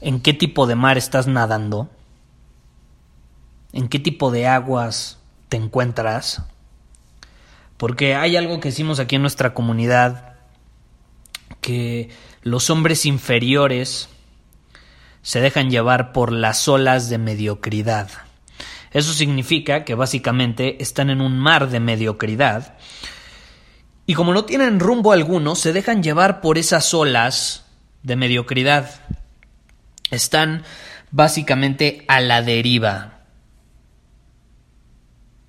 en qué tipo de mar estás nadando? ¿En qué tipo de aguas te encuentras? Porque hay algo que decimos aquí en nuestra comunidad, que los hombres inferiores se dejan llevar por las olas de mediocridad. Eso significa que básicamente están en un mar de mediocridad y como no tienen rumbo alguno, se dejan llevar por esas olas de mediocridad. Están básicamente a la deriva.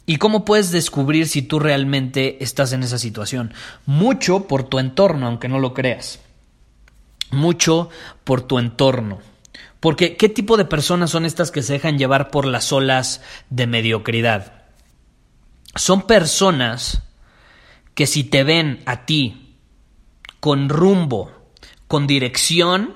¿Y cómo puedes descubrir si tú realmente estás en esa situación? Mucho por tu entorno, aunque no lo creas. Mucho por tu entorno. Porque, ¿qué tipo de personas son estas que se dejan llevar por las olas de mediocridad? Son personas que si te ven a ti con rumbo, con dirección,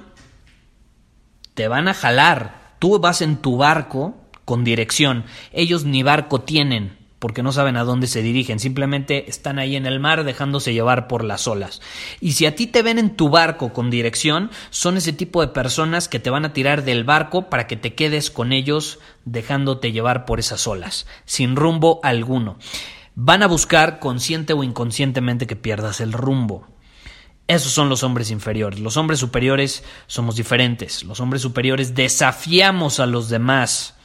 te van a jalar. Tú vas en tu barco con dirección. Ellos ni barco tienen porque no saben a dónde se dirigen, simplemente están ahí en el mar dejándose llevar por las olas. Y si a ti te ven en tu barco con dirección, son ese tipo de personas que te van a tirar del barco para que te quedes con ellos dejándote llevar por esas olas, sin rumbo alguno. Van a buscar consciente o inconscientemente que pierdas el rumbo. Esos son los hombres inferiores. Los hombres superiores somos diferentes. Los hombres superiores desafiamos a los demás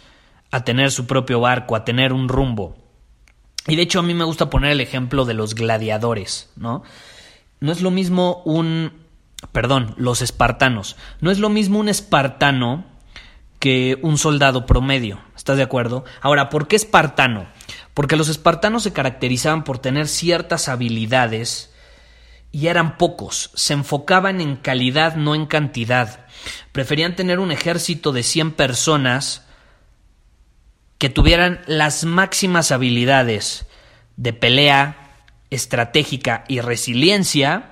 a tener su propio barco, a tener un rumbo. Y de hecho a mí me gusta poner el ejemplo de los gladiadores, ¿no? No es lo mismo un... Perdón, los espartanos. No es lo mismo un espartano que un soldado promedio. ¿Estás de acuerdo? Ahora, ¿por qué espartano? Porque los espartanos se caracterizaban por tener ciertas habilidades y eran pocos. Se enfocaban en calidad, no en cantidad. Preferían tener un ejército de 100 personas que tuvieran las máximas habilidades de pelea, estratégica y resiliencia,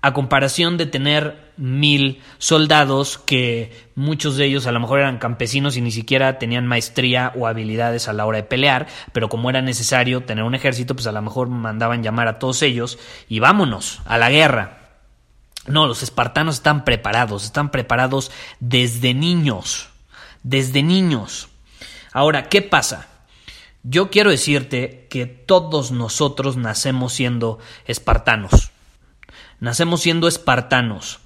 a comparación de tener mil soldados que muchos de ellos a lo mejor eran campesinos y ni siquiera tenían maestría o habilidades a la hora de pelear, pero como era necesario tener un ejército, pues a lo mejor mandaban llamar a todos ellos y vámonos a la guerra. No, los espartanos están preparados, están preparados desde niños, desde niños. Ahora, ¿qué pasa? Yo quiero decirte que todos nosotros nacemos siendo espartanos. Nacemos siendo espartanos.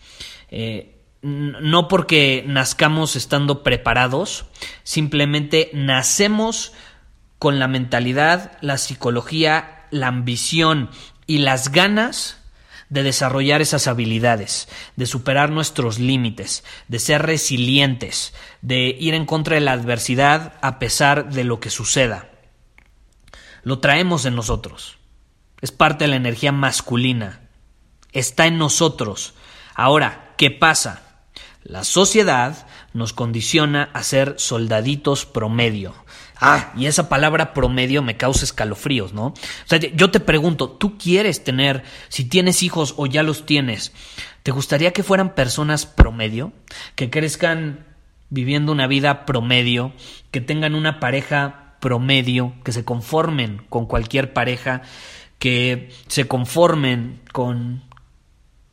Eh, no porque nazcamos estando preparados, simplemente nacemos con la mentalidad, la psicología, la ambición y las ganas de desarrollar esas habilidades, de superar nuestros límites, de ser resilientes, de ir en contra de la adversidad a pesar de lo que suceda. Lo traemos en nosotros. Es parte de la energía masculina. Está en nosotros. Ahora, ¿qué pasa? La sociedad nos condiciona a ser soldaditos promedio. Ah, y esa palabra promedio me causa escalofríos, ¿no? O sea, yo te pregunto, ¿tú quieres tener, si tienes hijos o ya los tienes, ¿te gustaría que fueran personas promedio? Que crezcan viviendo una vida promedio, que tengan una pareja promedio, que se conformen con cualquier pareja, que se conformen con,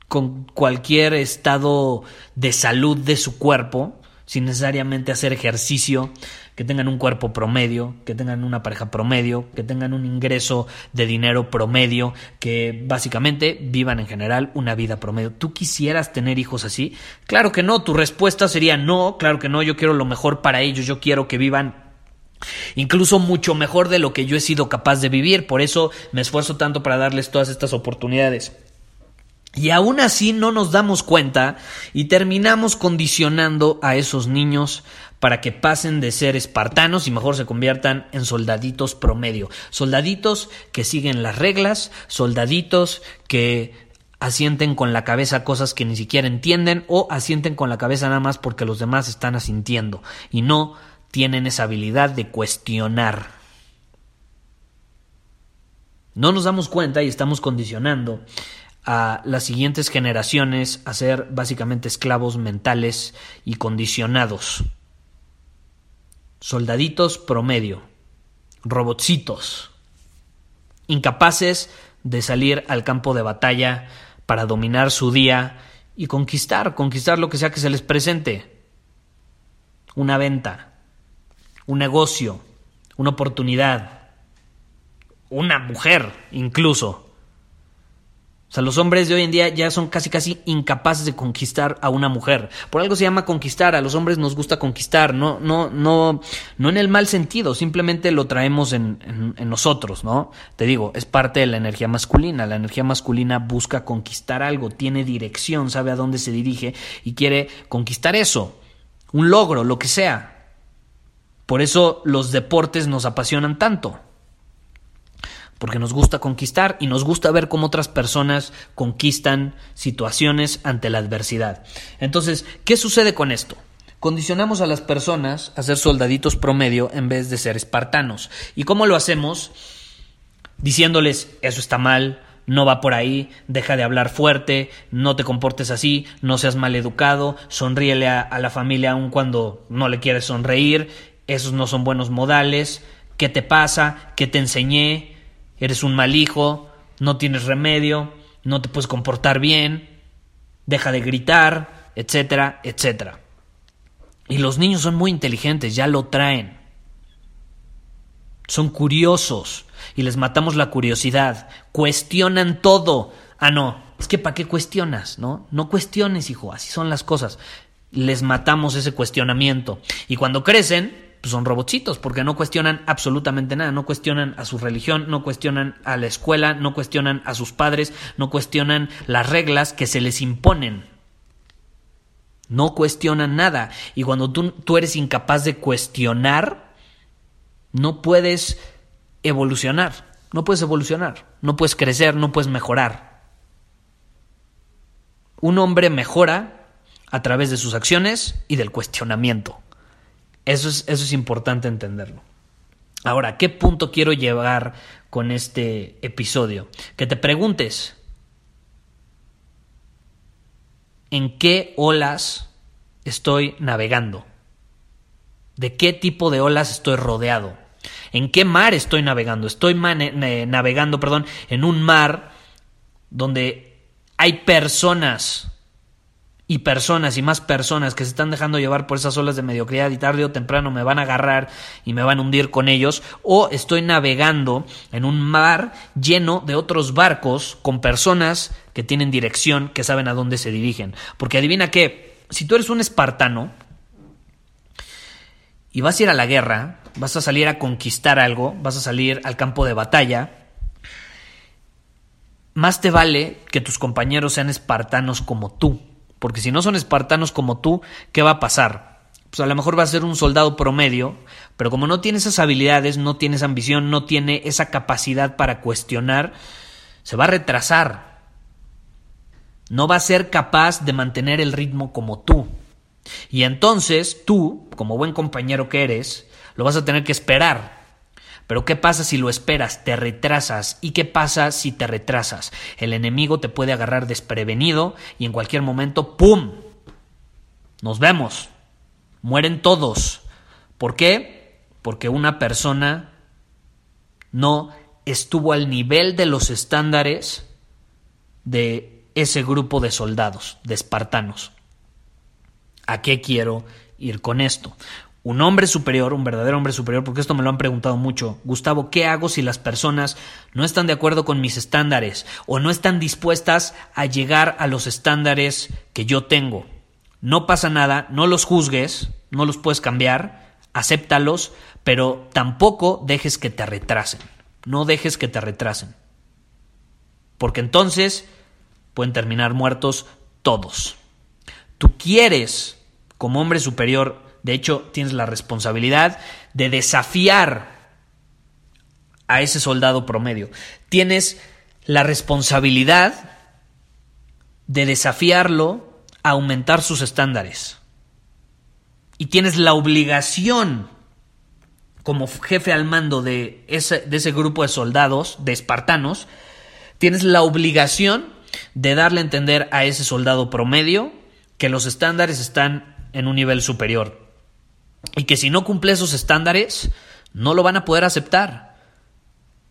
con cualquier estado de salud de su cuerpo, sin necesariamente hacer ejercicio, que tengan un cuerpo promedio, que tengan una pareja promedio, que tengan un ingreso de dinero promedio, que básicamente vivan en general una vida promedio. ¿Tú quisieras tener hijos así? Claro que no, tu respuesta sería no, claro que no, yo quiero lo mejor para ellos, yo quiero que vivan incluso mucho mejor de lo que yo he sido capaz de vivir, por eso me esfuerzo tanto para darles todas estas oportunidades. Y aún así no nos damos cuenta y terminamos condicionando a esos niños para que pasen de ser espartanos y mejor se conviertan en soldaditos promedio. Soldaditos que siguen las reglas, soldaditos que asienten con la cabeza cosas que ni siquiera entienden o asienten con la cabeza nada más porque los demás están asintiendo y no tienen esa habilidad de cuestionar. No nos damos cuenta y estamos condicionando a las siguientes generaciones a ser básicamente esclavos mentales y condicionados. Soldaditos promedio, robotcitos, incapaces de salir al campo de batalla para dominar su día y conquistar, conquistar lo que sea que se les presente. Una venta, un negocio, una oportunidad, una mujer incluso. O sea, los hombres de hoy en día ya son casi casi incapaces de conquistar a una mujer. Por algo se llama conquistar, a los hombres nos gusta conquistar, no, no, no, no en el mal sentido, simplemente lo traemos en, en, nosotros, ¿no? Te digo, es parte de la energía masculina. La energía masculina busca conquistar algo, tiene dirección, sabe a dónde se dirige y quiere conquistar eso, un logro, lo que sea. Por eso los deportes nos apasionan tanto porque nos gusta conquistar y nos gusta ver cómo otras personas conquistan situaciones ante la adversidad. Entonces, ¿qué sucede con esto? Condicionamos a las personas a ser soldaditos promedio en vez de ser espartanos. ¿Y cómo lo hacemos? Diciéndoles, eso está mal, no va por ahí, deja de hablar fuerte, no te comportes así, no seas mal educado, sonríele a, a la familia aun cuando no le quieres sonreír, esos no son buenos modales, ¿qué te pasa? ¿Qué te enseñé? Eres un mal hijo, no tienes remedio, no te puedes comportar bien, deja de gritar, etcétera, etcétera. Y los niños son muy inteligentes, ya lo traen. Son curiosos y les matamos la curiosidad, cuestionan todo. Ah, no, es que ¿para qué cuestionas? ¿No? No cuestiones, hijo, así son las cosas. Les matamos ese cuestionamiento. Y cuando crecen, pues, son robotcitos, porque no cuestionan absolutamente nada, no cuestionan a su religión, no cuestionan a la escuela, no cuestionan a sus padres, no cuestionan las reglas que se les imponen. No cuestionan nada. Y cuando tú, tú eres incapaz de cuestionar, no puedes evolucionar. No puedes evolucionar. No puedes crecer, no puedes mejorar. Un hombre mejora a través de sus acciones y del cuestionamiento. Eso es, eso es importante entenderlo. Ahora, ¿qué punto quiero llevar con este episodio? Que te preguntes, ¿en qué olas estoy navegando? ¿De qué tipo de olas estoy rodeado? ¿En qué mar estoy navegando? Estoy navegando, perdón, en un mar donde hay personas y personas y más personas que se están dejando llevar por esas olas de mediocridad y tarde o temprano me van a agarrar y me van a hundir con ellos, o estoy navegando en un mar lleno de otros barcos con personas que tienen dirección, que saben a dónde se dirigen. Porque adivina qué, si tú eres un espartano y vas a ir a la guerra, vas a salir a conquistar algo, vas a salir al campo de batalla, más te vale que tus compañeros sean espartanos como tú porque si no son espartanos como tú, ¿qué va a pasar? Pues a lo mejor va a ser un soldado promedio, pero como no tiene esas habilidades, no tiene esa ambición, no tiene esa capacidad para cuestionar, se va a retrasar. No va a ser capaz de mantener el ritmo como tú. Y entonces tú, como buen compañero que eres, lo vas a tener que esperar. Pero ¿qué pasa si lo esperas? Te retrasas. ¿Y qué pasa si te retrasas? El enemigo te puede agarrar desprevenido y en cualquier momento, ¡pum! Nos vemos. Mueren todos. ¿Por qué? Porque una persona no estuvo al nivel de los estándares de ese grupo de soldados, de espartanos. ¿A qué quiero ir con esto. Un hombre superior, un verdadero hombre superior, porque esto me lo han preguntado mucho. Gustavo, ¿qué hago si las personas no están de acuerdo con mis estándares o no están dispuestas a llegar a los estándares que yo tengo? No pasa nada, no los juzgues, no los puedes cambiar, acéptalos, pero tampoco dejes que te retrasen. No dejes que te retrasen. Porque entonces pueden terminar muertos todos. Tú quieres, como hombre superior, de hecho, tienes la responsabilidad de desafiar a ese soldado promedio. Tienes la responsabilidad de desafiarlo a aumentar sus estándares. Y tienes la obligación, como jefe al mando de ese, de ese grupo de soldados, de espartanos, tienes la obligación de darle a entender a ese soldado promedio que los estándares están en un nivel superior y que si no cumple esos estándares, no lo van a poder aceptar.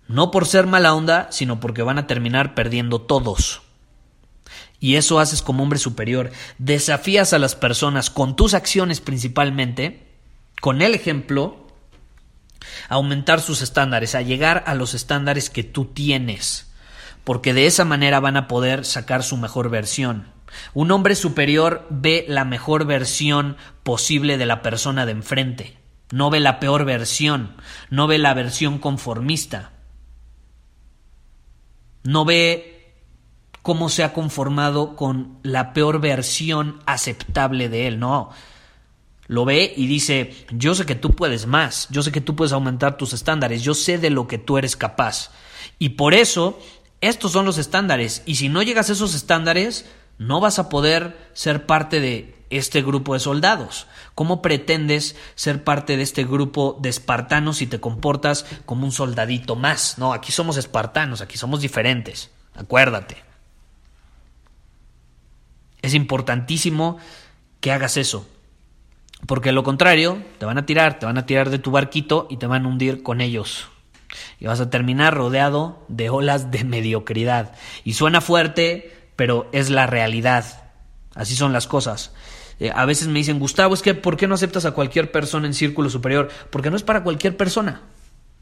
No por ser mala onda, sino porque van a terminar perdiendo todos. Y eso haces como hombre superior. Desafías a las personas con tus acciones principalmente, con el ejemplo, a aumentar sus estándares, a llegar a los estándares que tú tienes. Porque de esa manera van a poder sacar su mejor versión. Un hombre superior ve la mejor versión posible de la persona de enfrente. No ve la peor versión, no ve la versión conformista. No ve cómo se ha conformado con la peor versión aceptable de él, no. Lo ve y dice, yo sé que tú puedes más, yo sé que tú puedes aumentar tus estándares, yo sé de lo que tú eres capaz. Y por eso, estos son los estándares. Y si no llegas a esos estándares, no vas a poder ser parte de este grupo de soldados. ¿Cómo pretendes ser parte de este grupo de espartanos si te comportas como un soldadito más? No, aquí somos espartanos, aquí somos diferentes. Acuérdate. Es importantísimo que hagas eso. Porque lo contrario, te van a tirar, te van a tirar de tu barquito y te van a hundir con ellos. Y vas a terminar rodeado de olas de mediocridad. Y suena fuerte, pero es la realidad. Así son las cosas. Eh, a veces me dicen, Gustavo, es que ¿por qué no aceptas a cualquier persona en círculo superior? Porque no es para cualquier persona.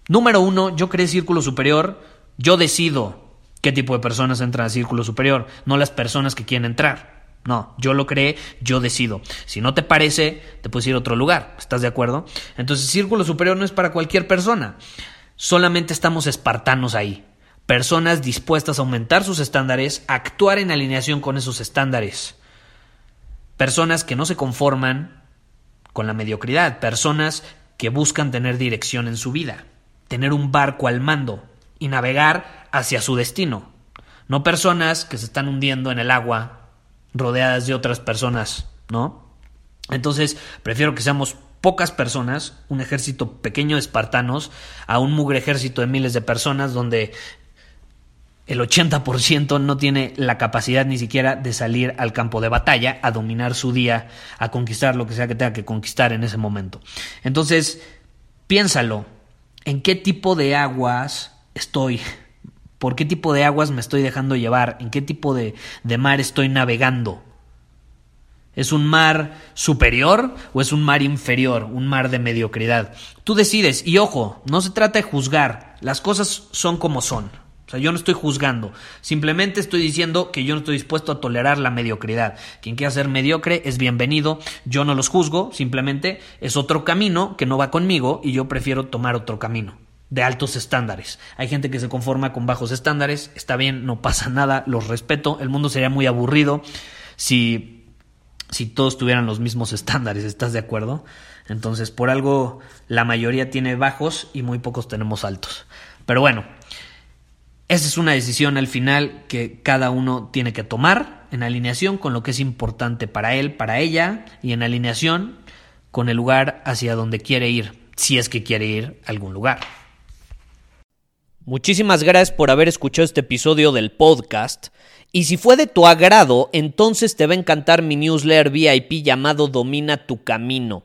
Número uno, yo creé círculo superior, yo decido qué tipo de personas entran al círculo superior, no las personas que quieren entrar. No, yo lo creé, yo decido. Si no te parece, te puedes ir a otro lugar. ¿Estás de acuerdo? Entonces, círculo superior no es para cualquier persona. Solamente estamos espartanos ahí personas dispuestas a aumentar sus estándares, actuar en alineación con esos estándares. Personas que no se conforman con la mediocridad, personas que buscan tener dirección en su vida, tener un barco al mando y navegar hacia su destino. No personas que se están hundiendo en el agua rodeadas de otras personas, ¿no? Entonces, prefiero que seamos pocas personas, un ejército pequeño de espartanos, a un mugre ejército de miles de personas donde el 80% no tiene la capacidad ni siquiera de salir al campo de batalla, a dominar su día, a conquistar lo que sea que tenga que conquistar en ese momento. Entonces, piénsalo, ¿en qué tipo de aguas estoy? ¿Por qué tipo de aguas me estoy dejando llevar? ¿En qué tipo de, de mar estoy navegando? ¿Es un mar superior o es un mar inferior, un mar de mediocridad? Tú decides, y ojo, no se trata de juzgar, las cosas son como son sea, yo no estoy juzgando, simplemente estoy diciendo que yo no estoy dispuesto a tolerar la mediocridad. Quien quiera ser mediocre es bienvenido, yo no los juzgo, simplemente es otro camino que no va conmigo y yo prefiero tomar otro camino de altos estándares. Hay gente que se conforma con bajos estándares, está bien, no pasa nada, los respeto, el mundo sería muy aburrido si, si todos tuvieran los mismos estándares, ¿estás de acuerdo? Entonces, por algo la mayoría tiene bajos y muy pocos tenemos altos. Pero bueno, esa es una decisión al final que cada uno tiene que tomar en alineación con lo que es importante para él, para ella y en alineación con el lugar hacia donde quiere ir, si es que quiere ir a algún lugar. Muchísimas gracias por haber escuchado este episodio del podcast. Y si fue de tu agrado, entonces te va a encantar mi newsletter VIP llamado Domina tu Camino.